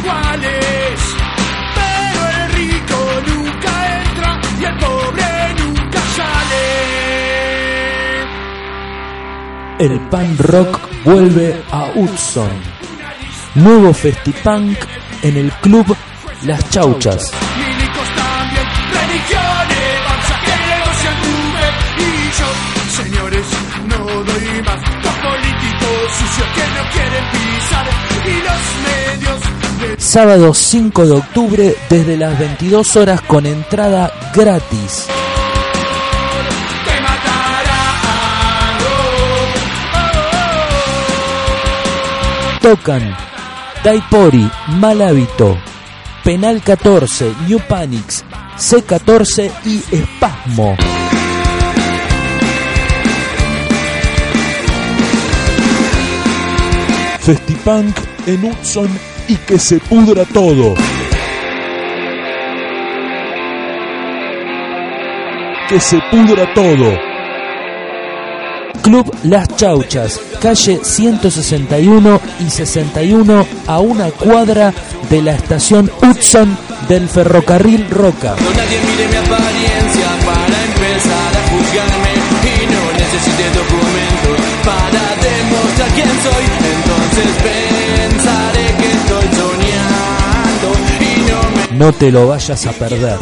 iguales. Pero el rico nunca entra y el pobre nunca sale. El pan rock vuelve a Hudson. Nuevo festipunk en el club Las Chauchas. señores, no doy más. Los políticos sucios que no quieren pisar Sábado 5 de octubre desde las 22 horas con entrada gratis. Tocan Daipori, Mal Hábito, Penal 14, New Panics, C14 y Espasmo. Festipunk en Hudson y que se pudra todo. Que se pudra todo. Club Las Chauchas, calle 161 y 61 a una cuadra de la estación Hudson del ferrocarril Roca. No te lo vayas a perder.